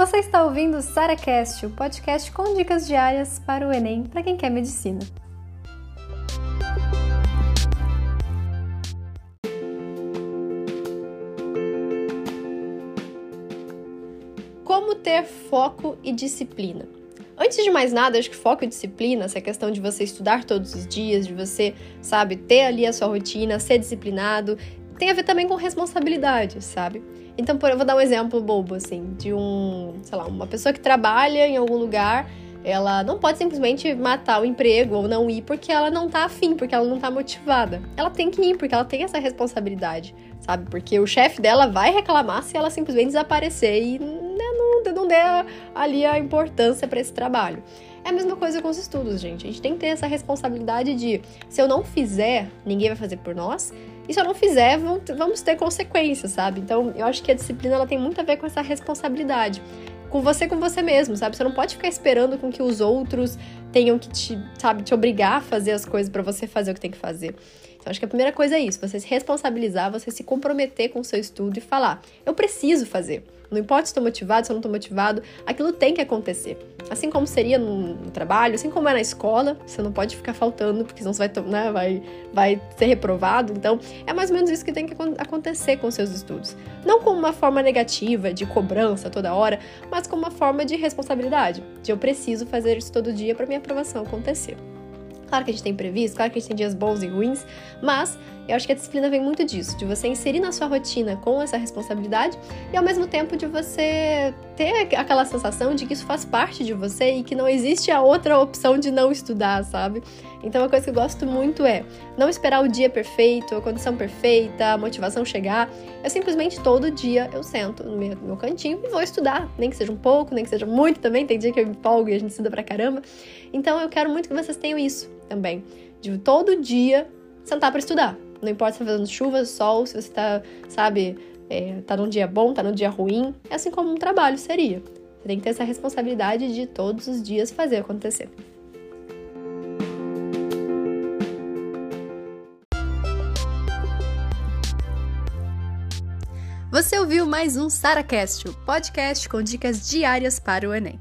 Você está ouvindo o SaraCast, o podcast com dicas diárias para o Enem para quem quer medicina. Como ter foco e disciplina? Antes de mais nada, acho que foco e disciplina, essa questão de você estudar todos os dias, de você, sabe, ter ali a sua rotina, ser disciplinado, tem a ver também com responsabilidade, sabe? Então, eu vou dar um exemplo bobo, assim, de um, sei lá, uma pessoa que trabalha em algum lugar, ela não pode simplesmente matar o emprego ou não ir porque ela não tá afim, porque ela não tá motivada. Ela tem que ir, porque ela tem essa responsabilidade, sabe? Porque o chefe dela vai reclamar se ela simplesmente desaparecer e não, não der ali a importância para esse trabalho. É a mesma coisa com os estudos, gente. A gente tem que ter essa responsabilidade de se eu não fizer, ninguém vai fazer por nós. E se eu não fizer, vamos ter consequências, sabe? Então, eu acho que a disciplina ela tem muito a ver com essa responsabilidade. Com você, com você mesmo, sabe? Você não pode ficar esperando com que os outros tenham que te, sabe, te obrigar a fazer as coisas para você fazer o que tem que fazer. Então, acho que a primeira coisa é isso: você se responsabilizar, você se comprometer com o seu estudo e falar, eu preciso fazer. Não importa se estou motivado, se eu não estou motivado, aquilo tem que acontecer. Assim como seria no, no, trabalho, assim como é na escola, você não pode ficar faltando, porque senão você vai, né, vai, vai ser reprovado. Então, é mais ou menos isso que tem que acontecer com seus estudos. Não como uma forma negativa, de cobrança toda hora, mas como uma forma de responsabilidade, de eu preciso fazer isso todo dia para minha aprovação acontecer. Claro que a gente tem previsto, claro que a gente tem dias bons e ruins, mas eu acho que a disciplina vem muito disso, de você inserir na sua rotina com essa responsabilidade e ao mesmo tempo de você ter aquela sensação de que isso faz parte de você e que não existe a outra opção de não estudar, sabe? Então, uma coisa que eu gosto muito é não esperar o dia perfeito, a condição perfeita, a motivação chegar. Eu simplesmente todo dia eu sento no meu, no meu cantinho e vou estudar, nem que seja um pouco, nem que seja muito também. Tem dia que eu me empolgo e a gente estuda pra caramba. Então, eu quero muito que vocês tenham isso também, de todo dia sentar para estudar. Não importa se tá fazendo chuva, sol, se você tá, sabe, é, tá num dia bom, tá num dia ruim, é assim como um trabalho seria. Você tem que ter essa responsabilidade de todos os dias fazer acontecer. Você ouviu mais um SaraCast, o podcast com dicas diárias para o Enem.